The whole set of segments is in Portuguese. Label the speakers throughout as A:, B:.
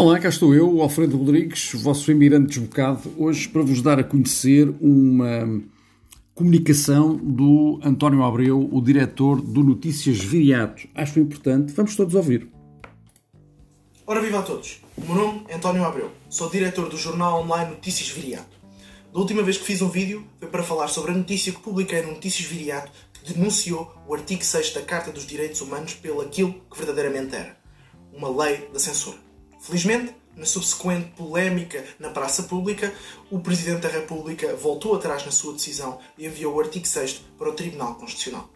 A: Olá, cá estou eu, Alfredo Rodrigues, vosso imigrante desbocado, hoje para vos dar a conhecer uma comunicação do António Abreu, o diretor do Notícias Viriato. Acho importante, vamos todos ouvir.
B: Ora, viva a todos! O meu nome é António Abreu, sou diretor do jornal online Notícias Viriato. Da última vez que fiz um vídeo foi para falar sobre a notícia que publiquei no Notícias Viriato que denunciou o artigo 6 da Carta dos Direitos Humanos pelo aquilo que verdadeiramente era, uma lei da censura. Felizmente, na subsequente polémica na praça pública, o Presidente da República voltou atrás na sua decisão e enviou o artigo 6 para o Tribunal Constitucional.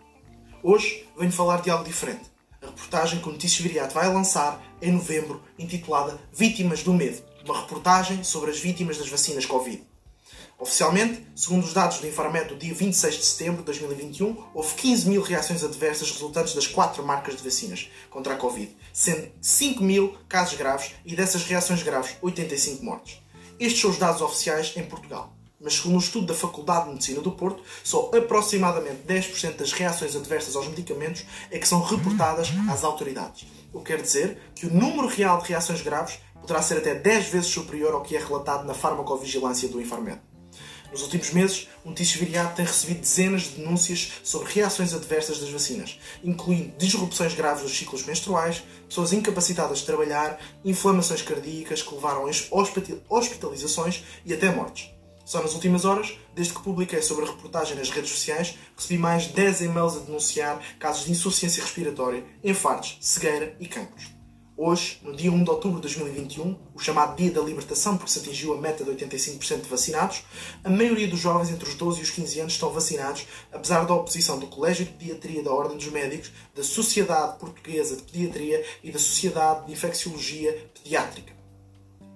B: Hoje venho falar de algo diferente. A reportagem que o Notícias Viriato vai lançar em novembro, intitulada Vítimas do Medo. Uma reportagem sobre as vítimas das vacinas Covid. Oficialmente, segundo os dados do Infarmed do dia 26 de setembro de 2021, houve 15 mil reações adversas resultantes das quatro marcas de vacinas contra a Covid, sendo 5 mil casos graves e dessas reações graves, 85 mortes. Estes são os dados oficiais em Portugal. Mas segundo um estudo da Faculdade de Medicina do Porto, só aproximadamente 10% das reações adversas aos medicamentos é que são reportadas às autoridades. O que quer dizer que o número real de reações graves poderá ser até 10 vezes superior ao que é relatado na farmacovigilância do Infarmed. Nos últimos meses, o Notícias Viriato tem recebido dezenas de denúncias sobre reações adversas das vacinas, incluindo disrupções graves dos ciclos menstruais, pessoas incapacitadas de trabalhar, inflamações cardíacas que levaram a hospitalizações e até mortes. Só nas últimas horas, desde que publiquei sobre a reportagem nas redes sociais, recebi mais de 10 e-mails a denunciar casos de insuficiência respiratória, infartos, cegueira e cancros. Hoje, no dia 1 de outubro de 2021, o chamado Dia da Libertação, porque se atingiu a meta de 85% de vacinados, a maioria dos jovens entre os 12 e os 15 anos estão vacinados, apesar da oposição do Colégio de Pediatria da Ordem dos Médicos, da Sociedade Portuguesa de Pediatria e da Sociedade de Infecciologia Pediátrica.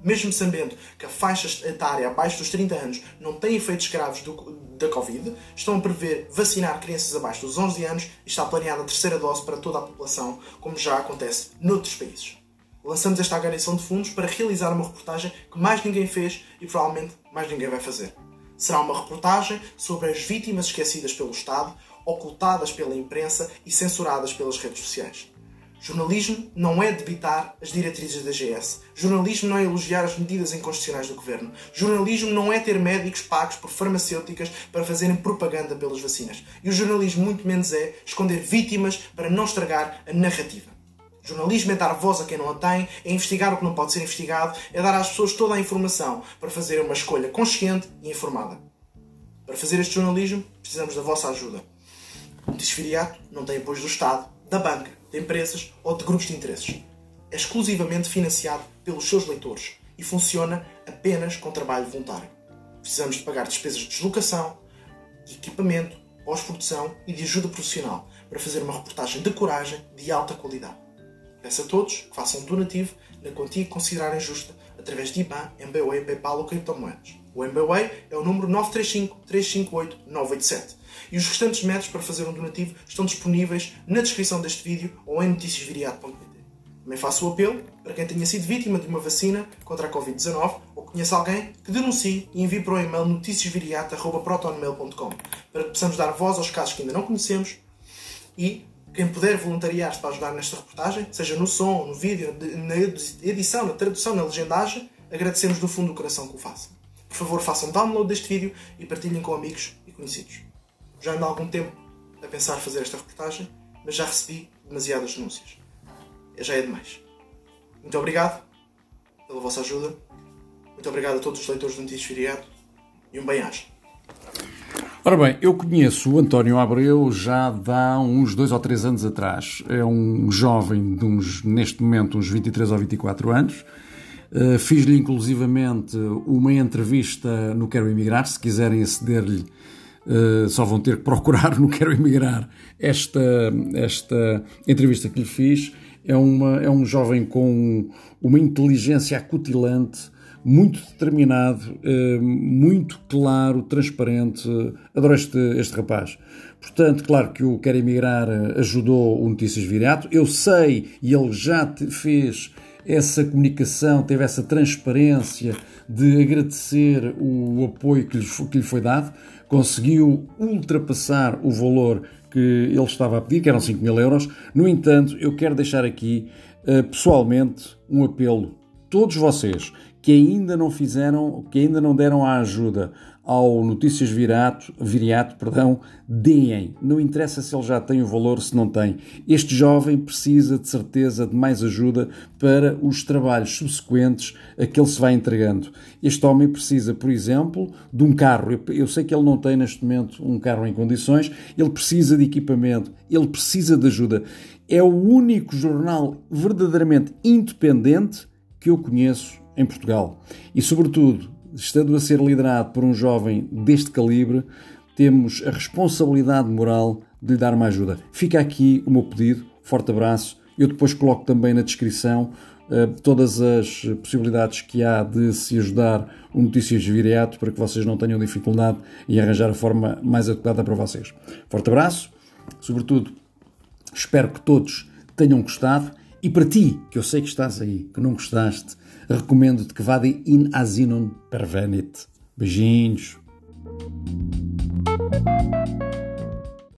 B: Mesmo sabendo que a faixa etária abaixo dos 30 anos não tem efeitos graves do, da Covid, estão a prever vacinar crianças abaixo dos 11 anos e está planeada a terceira dose para toda a população, como já acontece noutros países. Lançamos esta agressão de fundos para realizar uma reportagem que mais ninguém fez e provavelmente mais ninguém vai fazer. Será uma reportagem sobre as vítimas esquecidas pelo Estado, ocultadas pela imprensa e censuradas pelas redes sociais. Jornalismo não é debitar as diretrizes da GS. Jornalismo não é elogiar as medidas inconstitucionais do governo. Jornalismo não é ter médicos pagos por farmacêuticas para fazerem propaganda pelas vacinas. E o jornalismo muito menos é esconder vítimas para não estragar a narrativa. Jornalismo é dar voz a quem não a tem, é investigar o que não pode ser investigado, é dar às pessoas toda a informação para fazer uma escolha consciente e informada. Para fazer este jornalismo, precisamos da vossa ajuda. O Desfiliato não tem apoio do Estado, da banca, de empresas ou de grupos de interesses. É exclusivamente financiado pelos seus leitores e funciona apenas com trabalho voluntário. Precisamos de pagar despesas de deslocação, de equipamento, pós-produção e de ajuda profissional para fazer uma reportagem de coragem de alta qualidade. Peço a todos que façam um donativo na quantia que considerarem justa através de IBAN, MBWay, PayPal ou criptomoedas. O MBWay é o número 935 358 987 e os restantes métodos para fazer um donativo estão disponíveis na descrição deste vídeo ou em noticiasviriato.pt. Também faço o apelo para quem tenha sido vítima de uma vacina contra a Covid-19 ou conheça alguém que denuncie e envie para o e-mail noticiasviriato.protonmail.com para que possamos dar voz aos casos que ainda não conhecemos e quem puder voluntariar-se para ajudar nesta reportagem, seja no som, no vídeo, na edição, na tradução, na legendagem, agradecemos do fundo do coração que o façam. Por favor, façam download deste vídeo e partilhem com amigos e conhecidos. Já ando há algum tempo a pensar fazer esta reportagem, mas já recebi demasiadas denúncias. Já é demais. Muito obrigado pela vossa ajuda. Muito obrigado a todos os leitores do Notícias Feriado e um bem-aja.
A: Ora bem, eu conheço o António Abreu já há uns dois ou três anos atrás. É um jovem de uns, neste momento, uns 23 ou 24 anos. Uh, Fiz-lhe inclusivamente uma entrevista no Quero Emigrar, se quiserem aceder-lhe Uh, só vão ter que procurar no Quero Emigrar esta, esta entrevista que lhe fiz. É, uma, é um jovem com uma inteligência acutilante, muito determinado, uh, muito claro, transparente. Adoro este, este rapaz. Portanto, claro que o Quero Emigrar ajudou o Notícias Viriato. Eu sei, e ele já fez essa comunicação, teve essa transparência de agradecer o apoio que lhe, foi dado conseguiu ultrapassar o valor que ele estava a pedir, que eram 5 mil euros. No entanto, eu quero deixar aqui, uh, pessoalmente, um apelo todos vocês que ainda não fizeram, que ainda não deram a ajuda ao Notícias Virato, Viriato, perdão, deem. Não interessa se ele já tem o valor, se não tem. Este jovem precisa de certeza de mais ajuda para os trabalhos subsequentes a que ele se vai entregando. Este homem precisa, por exemplo, de um carro. Eu sei que ele não tem neste momento um carro em condições, ele precisa de equipamento, ele precisa de ajuda. É o único jornal verdadeiramente independente que eu conheço em Portugal. E, sobretudo, estando a ser liderado por um jovem deste calibre, temos a responsabilidade moral de lhe dar uma ajuda. Fica aqui o meu pedido, forte abraço. Eu depois coloco também na descrição uh, todas as possibilidades que há de se ajudar o Notícias Viriato para que vocês não tenham dificuldade em arranjar a forma mais adequada para vocês. Forte abraço, sobretudo espero que todos tenham gostado e para ti, que eu sei que estás aí, que não gostaste, recomendo-te que vá de In Asinum Pervenit. Beijinhos.